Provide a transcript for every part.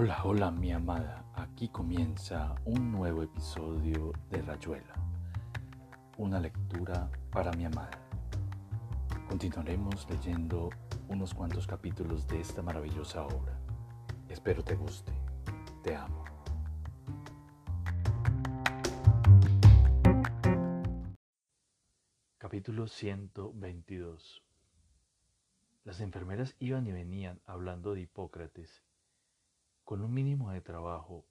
Hola, hola mi amada, aquí comienza un nuevo episodio de Rayuela, una lectura para mi amada. Continuaremos leyendo unos cuantos capítulos de esta maravillosa obra. Espero te guste, te amo. Capítulo 122 Las enfermeras iban y venían hablando de Hipócrates con un mínimo de trabajo,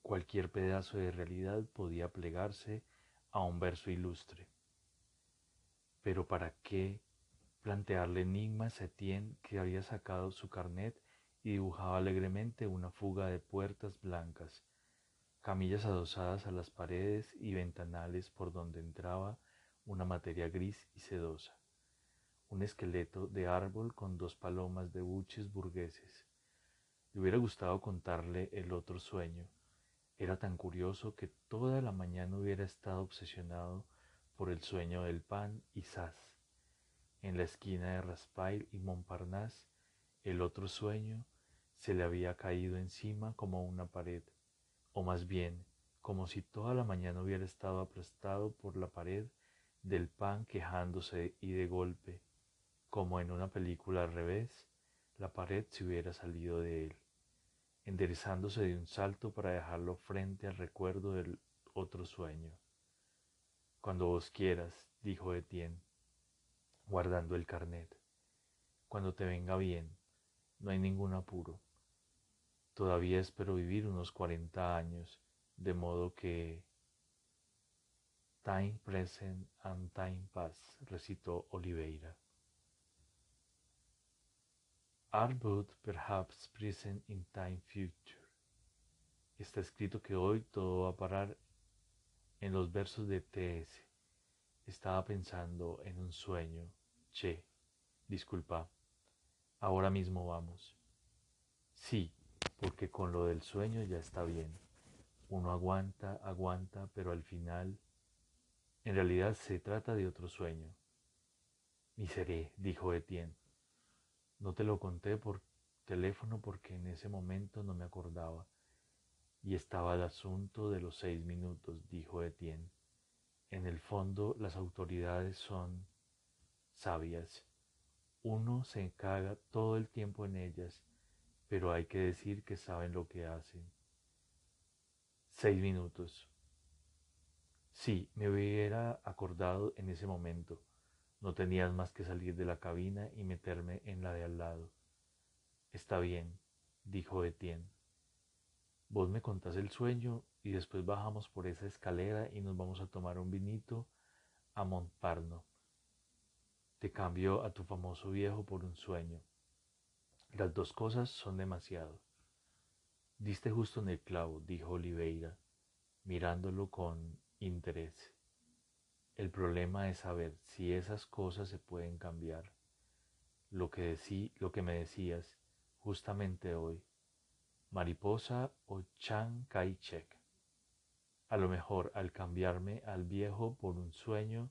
cualquier pedazo de realidad podía plegarse a un verso ilustre. Pero ¿para qué plantearle enigmas a Etienne que había sacado su carnet y dibujaba alegremente una fuga de puertas blancas, camillas adosadas a las paredes y ventanales por donde entraba una materia gris y sedosa, un esqueleto de árbol con dos palomas de buches burgueses, le hubiera gustado contarle el otro sueño. Era tan curioso que toda la mañana hubiera estado obsesionado por el sueño del pan y sas. En la esquina de Raspail y Montparnasse, el otro sueño se le había caído encima como una pared, o más bien, como si toda la mañana hubiera estado aplastado por la pared del pan quejándose y de golpe, como en una película al revés, la pared se hubiera salido de él, enderezándose de un salto para dejarlo frente al recuerdo del otro sueño. Cuando vos quieras, dijo Etienne, guardando el carnet. Cuando te venga bien, no hay ningún apuro. Todavía espero vivir unos cuarenta años, de modo que... Time present and time past, recitó Oliveira. Are perhaps present in time future. Está escrito que hoy todo va a parar en los versos de TS. Estaba pensando en un sueño. Che, disculpa. Ahora mismo vamos. Sí, porque con lo del sueño ya está bien. Uno aguanta, aguanta, pero al final, en realidad se trata de otro sueño. Miseré, dijo Etienne. No te lo conté por teléfono porque en ese momento no me acordaba. Y estaba el asunto de los seis minutos, dijo Etienne. En el fondo las autoridades son sabias. Uno se encaga todo el tiempo en ellas, pero hay que decir que saben lo que hacen. Seis minutos. Sí, me hubiera acordado en ese momento. No tenías más que salir de la cabina y meterme en la de al lado. Está bien, dijo Etienne. Vos me contás el sueño y después bajamos por esa escalera y nos vamos a tomar un vinito a Montparno. Te cambio a tu famoso viejo por un sueño. Las dos cosas son demasiado. Diste justo en el clavo, dijo Oliveira, mirándolo con interés. El problema es saber si esas cosas se pueden cambiar. Lo que, decí, lo que me decías justamente hoy, mariposa o Chiang Kai-shek. A lo mejor al cambiarme al viejo por un sueño,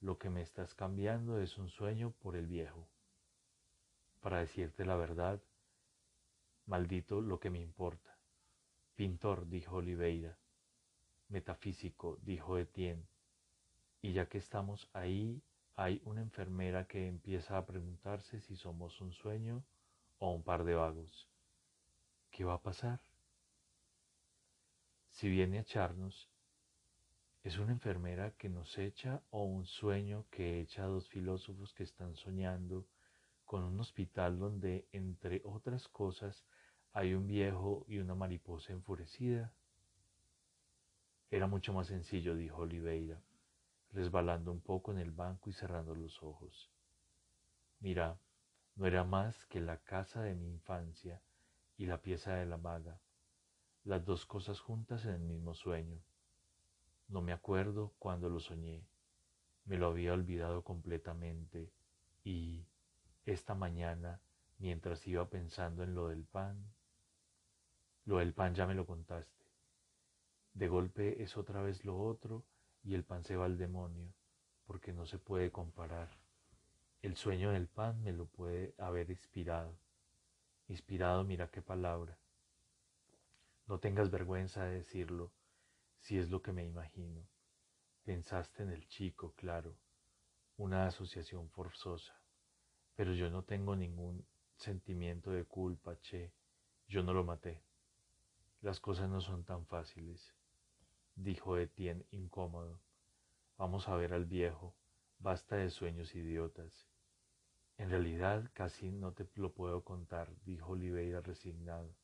lo que me estás cambiando es un sueño por el viejo. Para decirte la verdad, maldito lo que me importa. Pintor, dijo Oliveira. Metafísico, dijo Etienne. Y ya que estamos ahí, hay una enfermera que empieza a preguntarse si somos un sueño o un par de vagos. ¿Qué va a pasar? Si viene a echarnos, ¿es una enfermera que nos echa o un sueño que echa a dos filósofos que están soñando con un hospital donde, entre otras cosas, hay un viejo y una mariposa enfurecida? Era mucho más sencillo, dijo Oliveira resbalando un poco en el banco y cerrando los ojos. Mira, no era más que la casa de mi infancia y la pieza de la maga, las dos cosas juntas en el mismo sueño. No me acuerdo cuándo lo soñé, me lo había olvidado completamente y esta mañana, mientras iba pensando en lo del pan, lo del pan ya me lo contaste. De golpe es otra vez lo otro y el pan se va al demonio, porque no se puede comparar. El sueño del pan me lo puede haber inspirado. Inspirado, mira qué palabra. No tengas vergüenza de decirlo, si es lo que me imagino. Pensaste en el chico, claro, una asociación forzosa, pero yo no tengo ningún sentimiento de culpa, che, yo no lo maté. Las cosas no son tan fáciles, dijo Etienne incómodo. Vamos a ver al viejo, basta de sueños idiotas. En realidad casi no te lo puedo contar, dijo Oliveira resignado.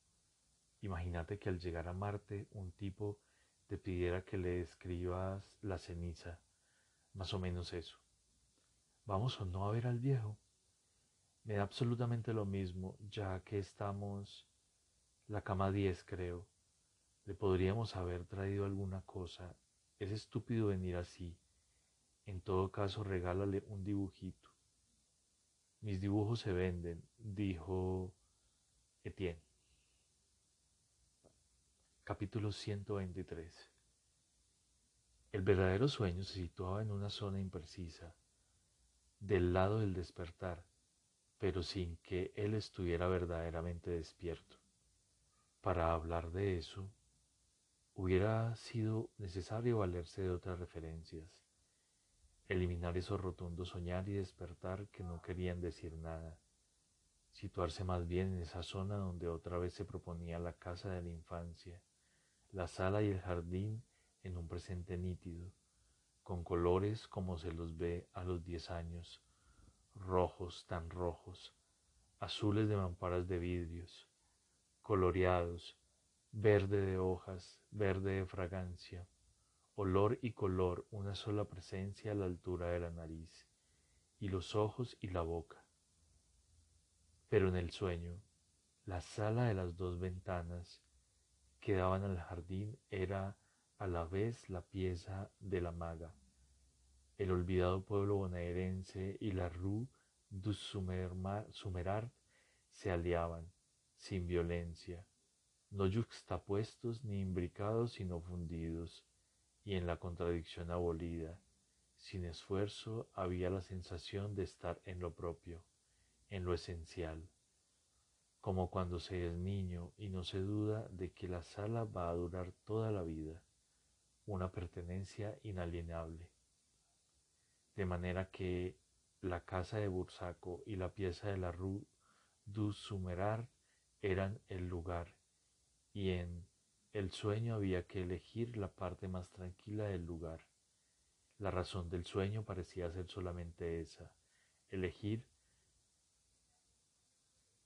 Imagínate que al llegar a Marte un tipo te pidiera que le escribas la ceniza, más o menos eso. ¿Vamos o no a ver al viejo? Me da absolutamente lo mismo, ya que estamos la cama 10, creo. Le podríamos haber traído alguna cosa. Es estúpido venir así. En todo caso, regálale un dibujito. Mis dibujos se venden, dijo Etienne. Capítulo 123 El verdadero sueño se situaba en una zona imprecisa, del lado del despertar, pero sin que él estuviera verdaderamente despierto. Para hablar de eso, hubiera sido necesario valerse de otras referencias eliminar esos rotundos soñar y despertar que no querían decir nada, situarse más bien en esa zona donde otra vez se proponía la casa de la infancia, la sala y el jardín en un presente nítido, con colores como se los ve a los diez años, rojos tan rojos, azules de mamparas de vidrios, coloreados, verde de hojas, verde de fragancia, olor y color, una sola presencia a la altura de la nariz, y los ojos y la boca. Pero en el sueño, la sala de las dos ventanas que daban al jardín era a la vez la pieza de la maga. El olvidado pueblo bonaerense y la rue du Sumerard se aliaban, sin violencia, no yuxtapuestos ni imbricados sino fundidos, y en la contradicción abolida, sin esfuerzo, había la sensación de estar en lo propio, en lo esencial, como cuando se es niño y no se duda de que la sala va a durar toda la vida, una pertenencia inalienable. De manera que la casa de Bursaco y la pieza de la Rue du Sumerar eran el lugar, y en el sueño había que elegir la parte más tranquila del lugar. La razón del sueño parecía ser solamente esa, elegir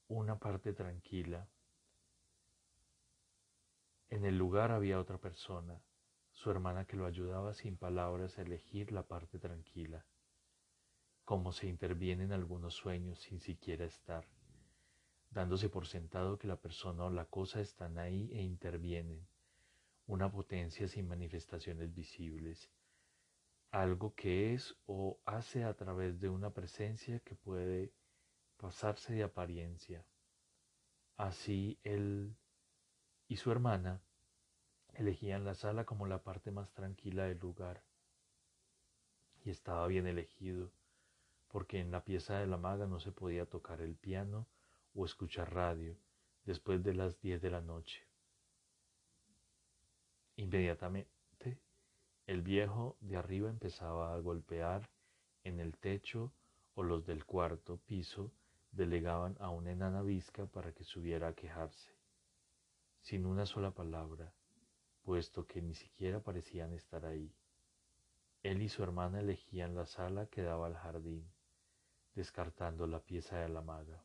una parte tranquila. En el lugar había otra persona, su hermana que lo ayudaba sin palabras a elegir la parte tranquila, como se interviene en algunos sueños sin siquiera estar dándose por sentado que la persona o la cosa están ahí e intervienen, una potencia sin manifestaciones visibles, algo que es o hace a través de una presencia que puede pasarse de apariencia. Así él y su hermana elegían la sala como la parte más tranquila del lugar. Y estaba bien elegido, porque en la pieza de la maga no se podía tocar el piano o escuchar radio después de las 10 de la noche. Inmediatamente el viejo de arriba empezaba a golpear en el techo o los del cuarto piso delegaban a una enana visca para que subiera a quejarse, sin una sola palabra, puesto que ni siquiera parecían estar ahí. Él y su hermana elegían la sala que daba al jardín, descartando la pieza de la maga.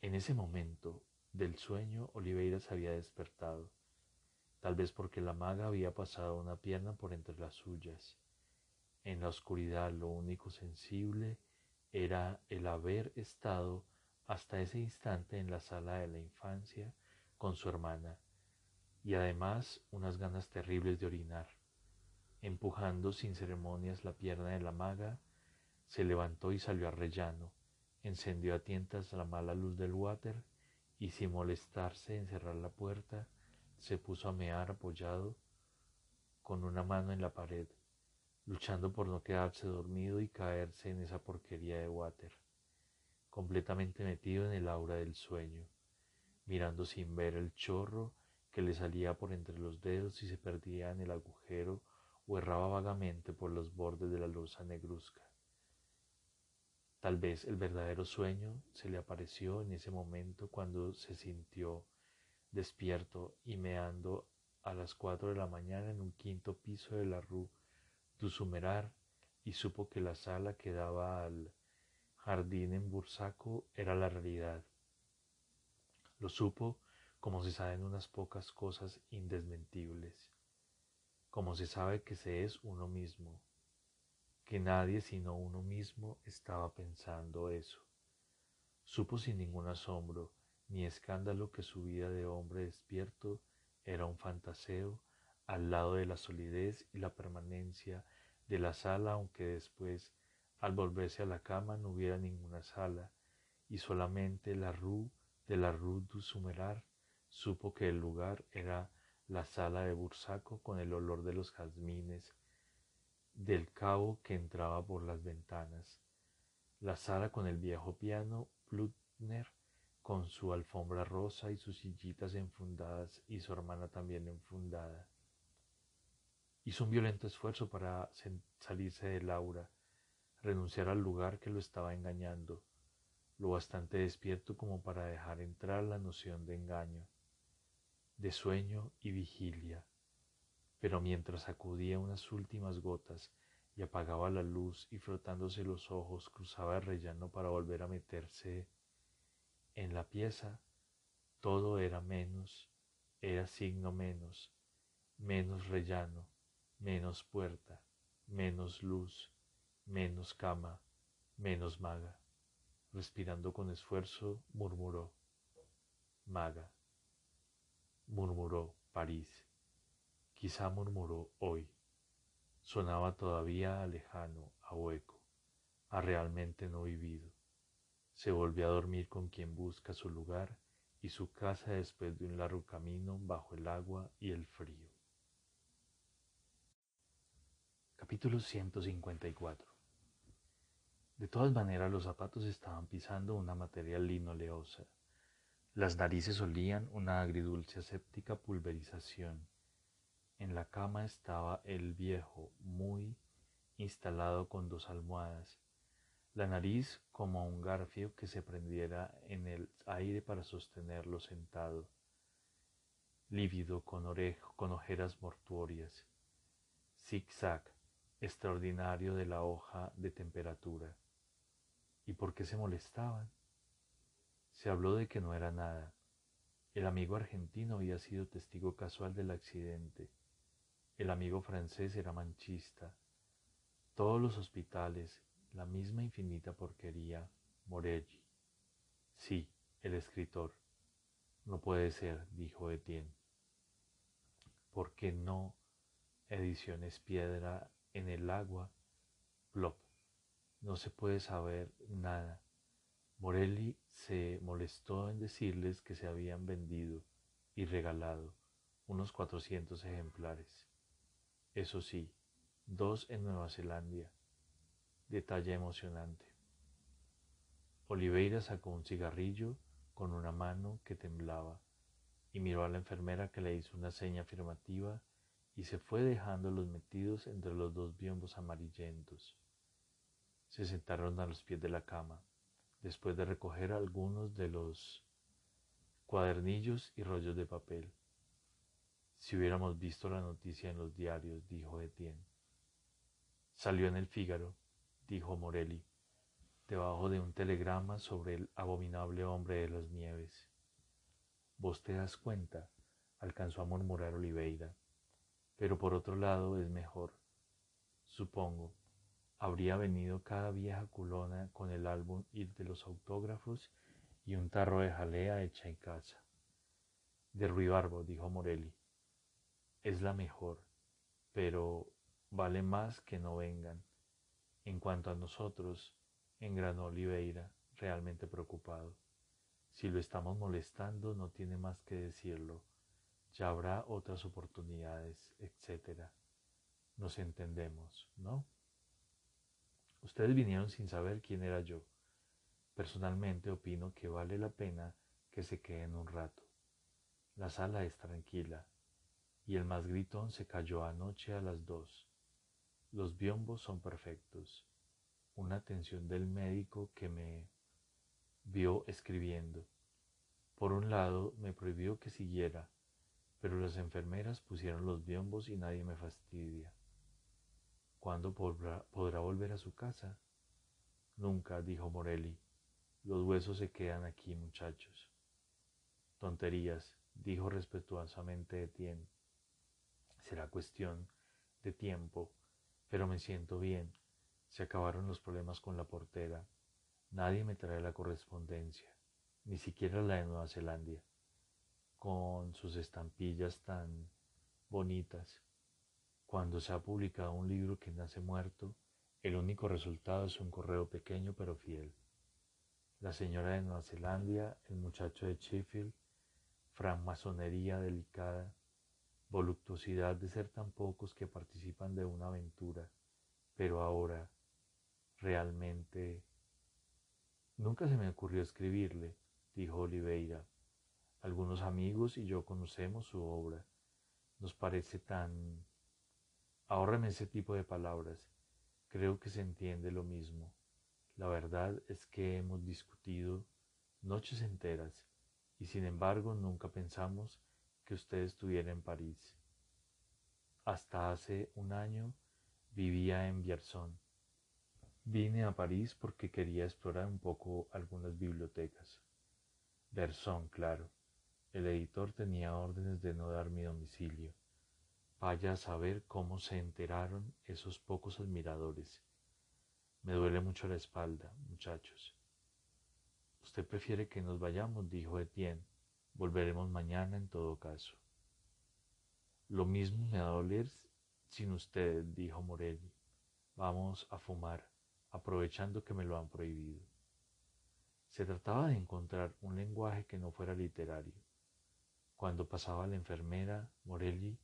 En ese momento del sueño Oliveira se había despertado, tal vez porque la maga había pasado una pierna por entre las suyas. En la oscuridad lo único sensible era el haber estado hasta ese instante en la sala de la infancia con su hermana y además unas ganas terribles de orinar. Empujando sin ceremonias la pierna de la maga, se levantó y salió a rellano, encendió a tientas la mala luz del water y sin molestarse en cerrar la puerta, se puso a mear apoyado con una mano en la pared, luchando por no quedarse dormido y caerse en esa porquería de water, completamente metido en el aura del sueño, mirando sin ver el chorro que le salía por entre los dedos y se perdía en el agujero o erraba vagamente por los bordes de la losa negruzca. Tal vez el verdadero sueño se le apareció en ese momento cuando se sintió despierto y meando a las cuatro de la mañana en un quinto piso de la Rue du Sumerar y supo que la sala que daba al jardín en Bursaco era la realidad. Lo supo como se saben unas pocas cosas indesmentibles, como se sabe que se es uno mismo, que nadie sino uno mismo estaba pensando eso. Supo sin ningún asombro ni escándalo que su vida de hombre despierto era un fantaseo al lado de la solidez y la permanencia de la sala, aunque después, al volverse a la cama, no hubiera ninguna sala, y solamente la rue de la rue du Sumerar supo que el lugar era la sala de Bursaco con el olor de los jazmines del cabo que entraba por las ventanas, la sala con el viejo piano Plutner con su alfombra rosa y sus sillitas enfundadas y su hermana también enfundada. Hizo un violento esfuerzo para salirse de Laura, renunciar al lugar que lo estaba engañando, lo bastante despierto como para dejar entrar la noción de engaño, de sueño y vigilia pero mientras sacudía unas últimas gotas y apagaba la luz y frotándose los ojos cruzaba el rellano para volver a meterse en la pieza, todo era menos, era signo menos, menos rellano, menos puerta, menos luz, menos cama, menos maga. Respirando con esfuerzo, murmuró, maga, murmuró París. Quizá murmuró hoy. Sonaba todavía a lejano, a hueco, a realmente no vivido. Se volvió a dormir con quien busca su lugar y su casa después de un largo camino bajo el agua y el frío. Capítulo 154 De todas maneras los zapatos estaban pisando una materia linoleosa. Las narices olían una agridulce aséptica pulverización en la cama estaba el viejo, muy instalado con dos almohadas, la nariz como un garfio que se prendiera en el aire para sostenerlo sentado, lívido con, con ojeras mortuorias, zig-zag extraordinario de la hoja de temperatura. ¿Y por qué se molestaban? Se habló de que no era nada. El amigo argentino había sido testigo casual del accidente el amigo francés era manchista. Todos los hospitales, la misma infinita porquería, Morelli. Sí, el escritor. No puede ser, dijo Etienne. ¿Por qué no? Ediciones piedra en el agua. Plop. No se puede saber nada. Morelli se molestó en decirles que se habían vendido y regalado unos cuatrocientos ejemplares. Eso sí, dos en Nueva Zelanda. Detalle emocionante. Oliveira sacó un cigarrillo con una mano que temblaba y miró a la enfermera que le hizo una seña afirmativa y se fue dejando los metidos entre los dos biombos amarillentos. Se sentaron a los pies de la cama, después de recoger algunos de los cuadernillos y rollos de papel. Si hubiéramos visto la noticia en los diarios, dijo Etienne. Salió en el Fígaro, dijo Morelli, debajo de un telegrama sobre el abominable hombre de las nieves. Vos te das cuenta, alcanzó a murmurar Oliveira, pero por otro lado es mejor. Supongo, habría venido cada vieja culona con el álbum de los autógrafos y un tarro de jalea hecha en casa. De Ruibarbo, dijo Morelli es la mejor, pero vale más que no vengan. En cuanto a nosotros, en Gran Oliveira, realmente preocupado. Si lo estamos molestando, no tiene más que decirlo. Ya habrá otras oportunidades, etc. Nos entendemos, ¿no? Ustedes vinieron sin saber quién era yo. Personalmente opino que vale la pena que se queden un rato. La sala es tranquila y el más gritón se cayó anoche a las dos. Los biombos son perfectos. Una atención del médico que me vio escribiendo. Por un lado, me prohibió que siguiera, pero las enfermeras pusieron los biombos y nadie me fastidia. ¿Cuándo podrá, volver a su casa? Nunca, dijo Morelli. Los huesos se quedan aquí, muchachos. Tonterías, dijo respetuosamente Etienne. Será cuestión de tiempo, pero me siento bien. Se acabaron los problemas con la portera. Nadie me trae la correspondencia, ni siquiera la de Nueva Zelanda, con sus estampillas tan bonitas. Cuando se ha publicado un libro que nace muerto, el único resultado es un correo pequeño pero fiel. La señora de Nueva Zelanda, el muchacho de Sheffield, francmasonería delicada, voluptuosidad de ser tan pocos que participan de una aventura, pero ahora realmente nunca se me ocurrió escribirle, dijo Oliveira. Algunos amigos y yo conocemos su obra. Nos parece tan... Ahórreme ese tipo de palabras. Creo que se entiende lo mismo. La verdad es que hemos discutido noches enteras y sin embargo nunca pensamos que usted estuviera en París. Hasta hace un año vivía en Vierzon. Vine a París porque quería explorar un poco algunas bibliotecas. Vierzon, claro. El editor tenía órdenes de no dar mi domicilio. Vaya a saber cómo se enteraron esos pocos admiradores. Me duele mucho la espalda, muchachos. Usted prefiere que nos vayamos, dijo Etienne. Volveremos mañana en todo caso. Lo mismo me va a doler sin usted, dijo Morelli. Vamos a fumar, aprovechando que me lo han prohibido. Se trataba de encontrar un lenguaje que no fuera literario. Cuando pasaba la enfermera, Morelli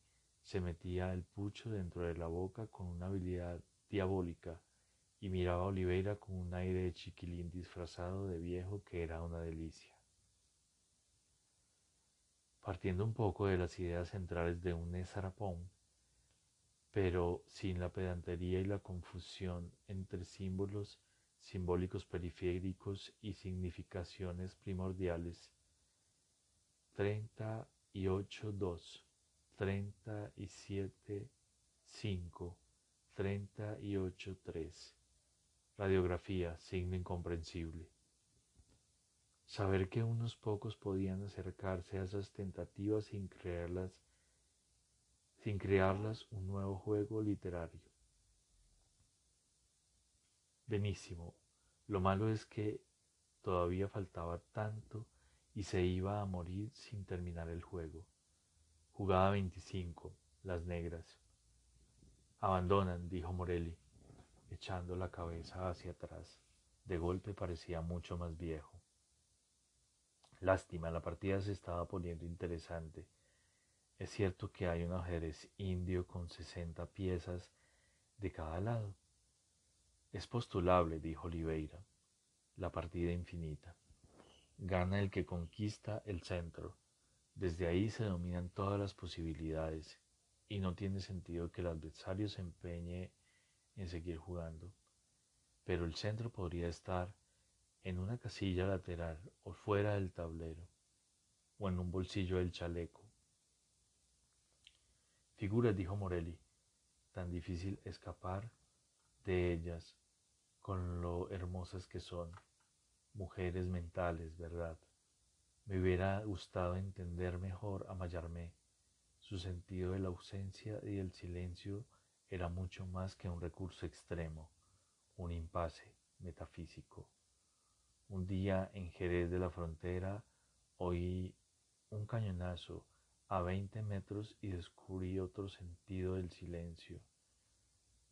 se metía el pucho dentro de la boca con una habilidad diabólica y miraba a Oliveira con un aire de chiquilín disfrazado de viejo que era una delicia. Partiendo un poco de las ideas centrales de un Esarapón, pero sin la pedantería y la confusión entre símbolos simbólicos periféricos y significaciones primordiales. 38.2, 37.5, 38.3. Radiografía, signo incomprensible. Saber que unos pocos podían acercarse a esas tentativas sin crearlas, sin crearlas un nuevo juego literario. Benísimo. Lo malo es que todavía faltaba tanto y se iba a morir sin terminar el juego. Jugada 25. Las negras. Abandonan, dijo Morelli echando la cabeza hacia atrás. De golpe parecía mucho más viejo. Lástima, la partida se estaba poniendo interesante. Es cierto que hay un ajedrez indio con sesenta piezas de cada lado. Es postulable, dijo Oliveira, la partida infinita. Gana el que conquista el centro. Desde ahí se dominan todas las posibilidades y no tiene sentido que el adversario se empeñe en seguir jugando, pero el centro podría estar en una casilla lateral o fuera del tablero o en un bolsillo del chaleco. Figuras, dijo Morelli, tan difícil escapar de ellas con lo hermosas que son, mujeres mentales, ¿verdad? Me hubiera gustado entender mejor a Mayarmé, su sentido de la ausencia y del silencio era mucho más que un recurso extremo, un impasse metafísico. Un día en Jerez de la Frontera oí un cañonazo a 20 metros y descubrí otro sentido del silencio.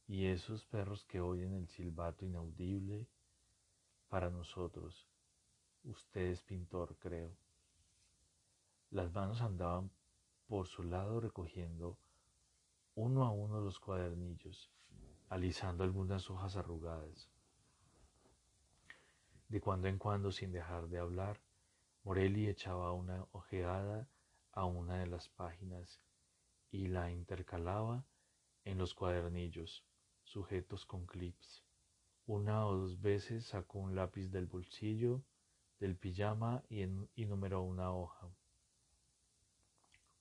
Y esos perros que oyen el silbato inaudible para nosotros. Usted es pintor, creo. Las manos andaban por su lado recogiendo uno a uno los cuadernillos, alisando algunas hojas arrugadas. De cuando en cuando, sin dejar de hablar, Morelli echaba una ojeada a una de las páginas y la intercalaba en los cuadernillos sujetos con clips. Una o dos veces sacó un lápiz del bolsillo del pijama y, y numeró una hoja.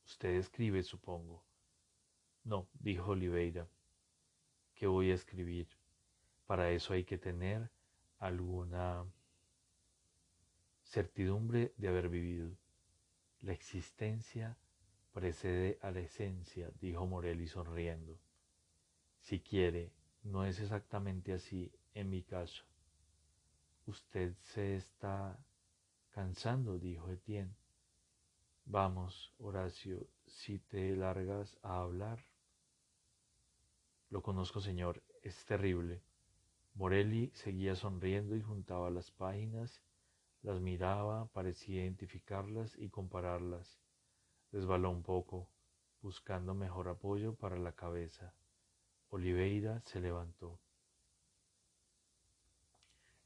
Usted escribe, supongo. No, dijo Oliveira. ¿Qué voy a escribir? Para eso hay que tener alguna certidumbre de haber vivido. La existencia precede a la esencia, dijo Morelli sonriendo. Si quiere, no es exactamente así en mi caso. Usted se está cansando, dijo Etienne. Vamos, Horacio, si te largas a hablar. Lo conozco, señor, es terrible. Morelli seguía sonriendo y juntaba las páginas, las miraba, parecía identificarlas y compararlas. Resbaló un poco, buscando mejor apoyo para la cabeza. Oliveira se levantó.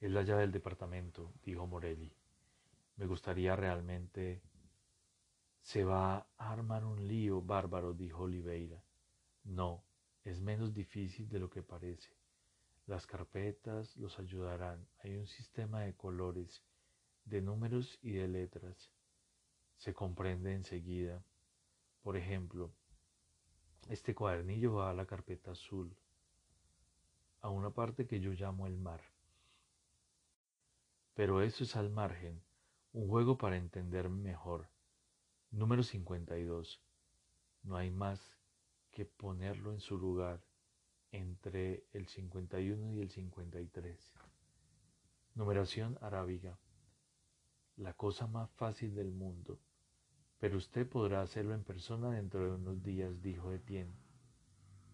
Es la llave del departamento, dijo Morelli. Me gustaría realmente... Se va a armar un lío bárbaro, dijo Oliveira. No, es menos difícil de lo que parece. Las carpetas los ayudarán. Hay un sistema de colores, de números y de letras. Se comprende enseguida. Por ejemplo, este cuadernillo va a la carpeta azul, a una parte que yo llamo el mar. Pero eso es al margen, un juego para entender mejor. Número 52. No hay más que ponerlo en su lugar entre el 51 y el 53. Numeración arábiga. La cosa más fácil del mundo. Pero usted podrá hacerlo en persona dentro de unos días, dijo Etienne.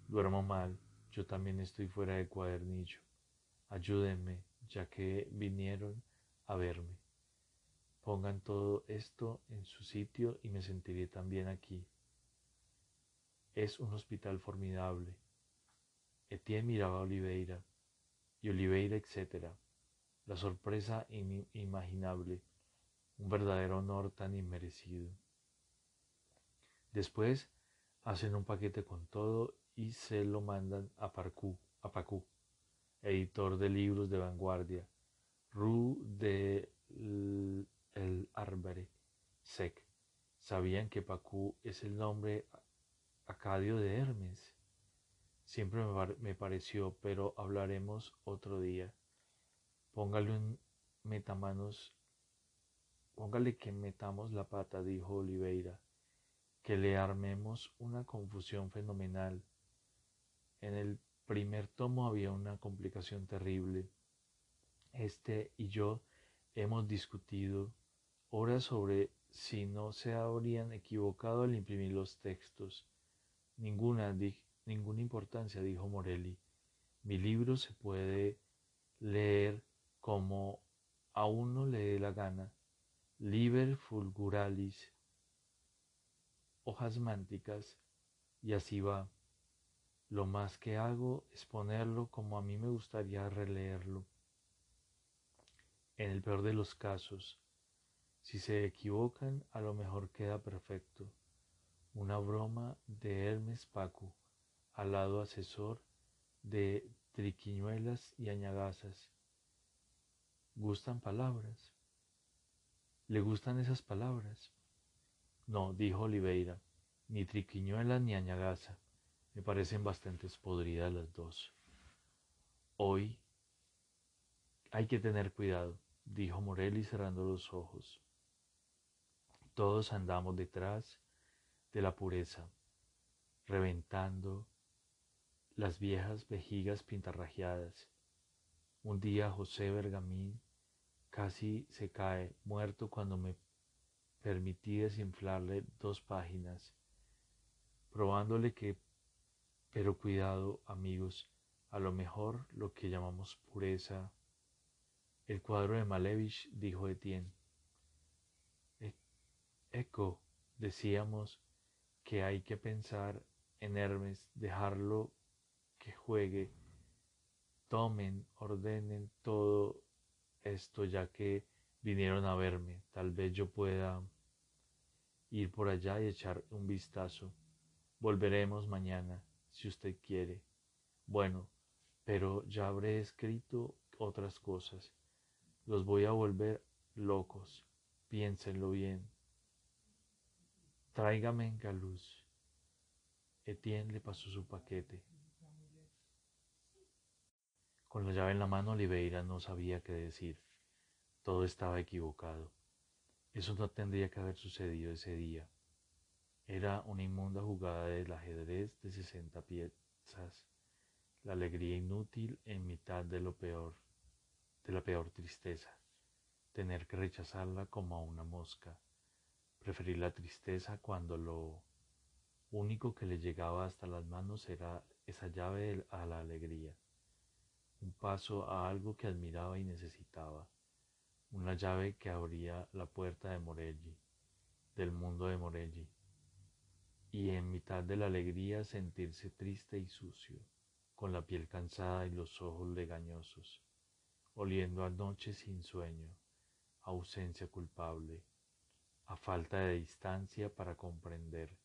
Duermo mal, yo también estoy fuera de cuadernillo. Ayúdenme, ya que vinieron a verme. Pongan todo esto en su sitio y me sentiré también aquí. Es un hospital formidable. Etienne miraba a Oliveira, y Oliveira, etc. La sorpresa inimaginable, un verdadero honor tan inmerecido. Después hacen un paquete con todo y se lo mandan a Parcú, a Pacú, editor de libros de vanguardia, Rue de el Arbare, Sec. ¿Sabían que Pacú es el nombre acadio de Hermes? Siempre me, pareció, pero hablaremos otro día. Póngale un metamanos, póngale que metamos la pata, dijo Oliveira que le armemos una confusión fenomenal. En el primer tomo había una complicación terrible. Este y yo hemos discutido horas sobre si no se habrían equivocado al imprimir los textos. Ninguna, ninguna importancia, dijo Morelli. Mi libro se puede leer como a uno le dé la gana. Liber fulguralis hojas mánticas y así va. Lo más que hago es ponerlo como a mí me gustaría releerlo. En el peor de los casos, si se equivocan, a lo mejor queda perfecto. Una broma de Hermes Pacu, al lado asesor de triquiñuelas y añagazas. ¿Gustan palabras? ¿Le gustan esas palabras? No, dijo Oliveira, ni triquiñuela ni añagaza. Me parecen bastante podridas las dos. Hoy hay que tener cuidado, dijo Morelli cerrando los ojos. Todos andamos detrás de la pureza, reventando las viejas vejigas pintarrajeadas. Un día José Bergamín casi se cae muerto cuando me permití desinflarle dos páginas, probándole que, pero cuidado amigos, a lo mejor lo que llamamos pureza. El cuadro de Malevich, dijo Etienne. E-, eco, decíamos que hay que pensar en Hermes, dejarlo que juegue, tomen, ordenen todo esto, ya que Vinieron a verme, tal vez yo pueda ir por allá y echar un vistazo. Volveremos mañana, si usted quiere. Bueno, pero ya habré escrito otras cosas. Los voy a volver locos. Piénsenlo bien. Tráigame en galuz. Etienne le pasó su paquete. Con la llave en la mano, Oliveira no sabía qué decir. Todo estaba equivocado. Eso no tendría que haber sucedido ese día. Era una inmunda jugada del ajedrez de sesenta piezas, la alegría inútil en mitad de lo peor, de la peor tristeza, tener que rechazarla como a una mosca, preferir la tristeza cuando lo único que le llegaba hasta las manos era esa llave a la alegría, un paso a algo que admiraba y necesitaba una llave que abría la puerta de Morelli, del mundo de Morelli, y en mitad de la alegría sentirse triste y sucio, con la piel cansada y los ojos legañosos, oliendo a noche sin sueño, ausencia culpable, a falta de distancia para comprender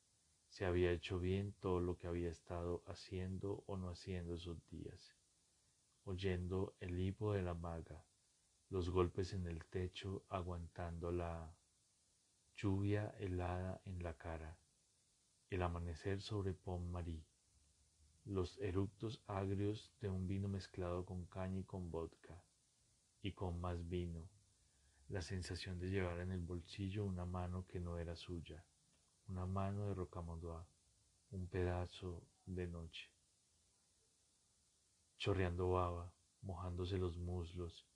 si había hecho bien todo lo que había estado haciendo o no haciendo esos días, oyendo el hipo de la maga, los golpes en el techo aguantando la lluvia helada en la cara, el amanecer sobre Pont Marie, los eructos agrios de un vino mezclado con caña y con vodka, y con más vino, la sensación de llevar en el bolsillo una mano que no era suya, una mano de rocamadour, un pedazo de noche. Chorreando baba, mojándose los muslos,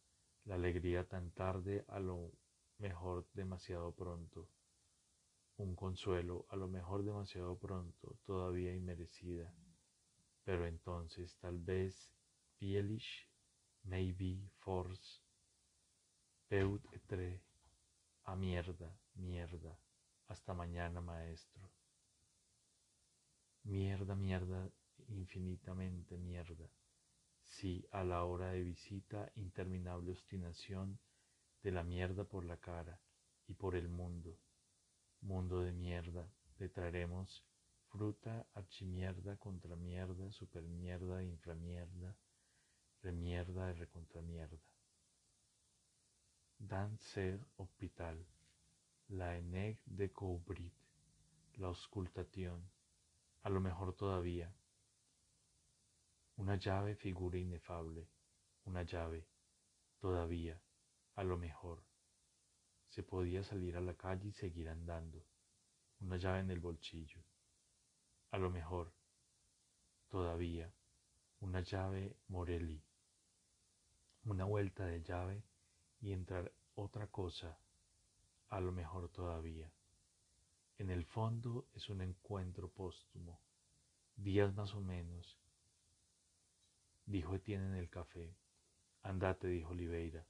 la alegría tan tarde a lo mejor demasiado pronto, un consuelo a lo mejor demasiado pronto, todavía inmerecida, pero entonces tal vez Fielish, maybe force, peut etre, a mierda, mierda, hasta mañana maestro. Mierda, mierda, infinitamente mierda si a la hora de visita interminable obstinación de la mierda por la cara y por el mundo, mundo de mierda, le traeremos fruta, archimierda, contramierda, supermierda, inframierda, remierda y recontramierda. Dan ser hospital, la eneg de Coubrit, la auscultación, a lo mejor todavía, una llave figura inefable, una llave, todavía, a lo mejor. Se podía salir a la calle y seguir andando, una llave en el bolsillo. A lo mejor, todavía, una llave Morelli, una vuelta de llave y entrar otra cosa, a lo mejor todavía. En el fondo es un encuentro póstumo, días más o menos, dijo Etienne en el café. Andate, dijo Oliveira.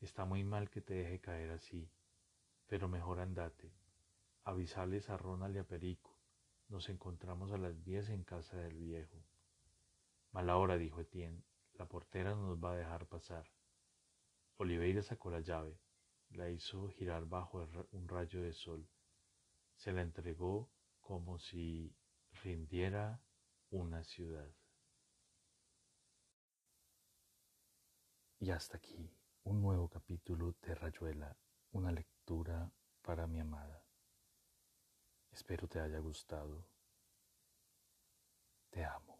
Está muy mal que te deje caer así, pero mejor andate. Avisales a Ronald y a Perico. Nos encontramos a las diez en casa del viejo. Mala hora, dijo Etienne. La portera no nos va a dejar pasar. Oliveira sacó la llave, la hizo girar bajo un rayo de sol. Se la entregó como si rindiera una ciudad. Y hasta aquí, un nuevo capítulo de Rayuela, una lectura para mi amada. Espero te haya gustado. Te amo.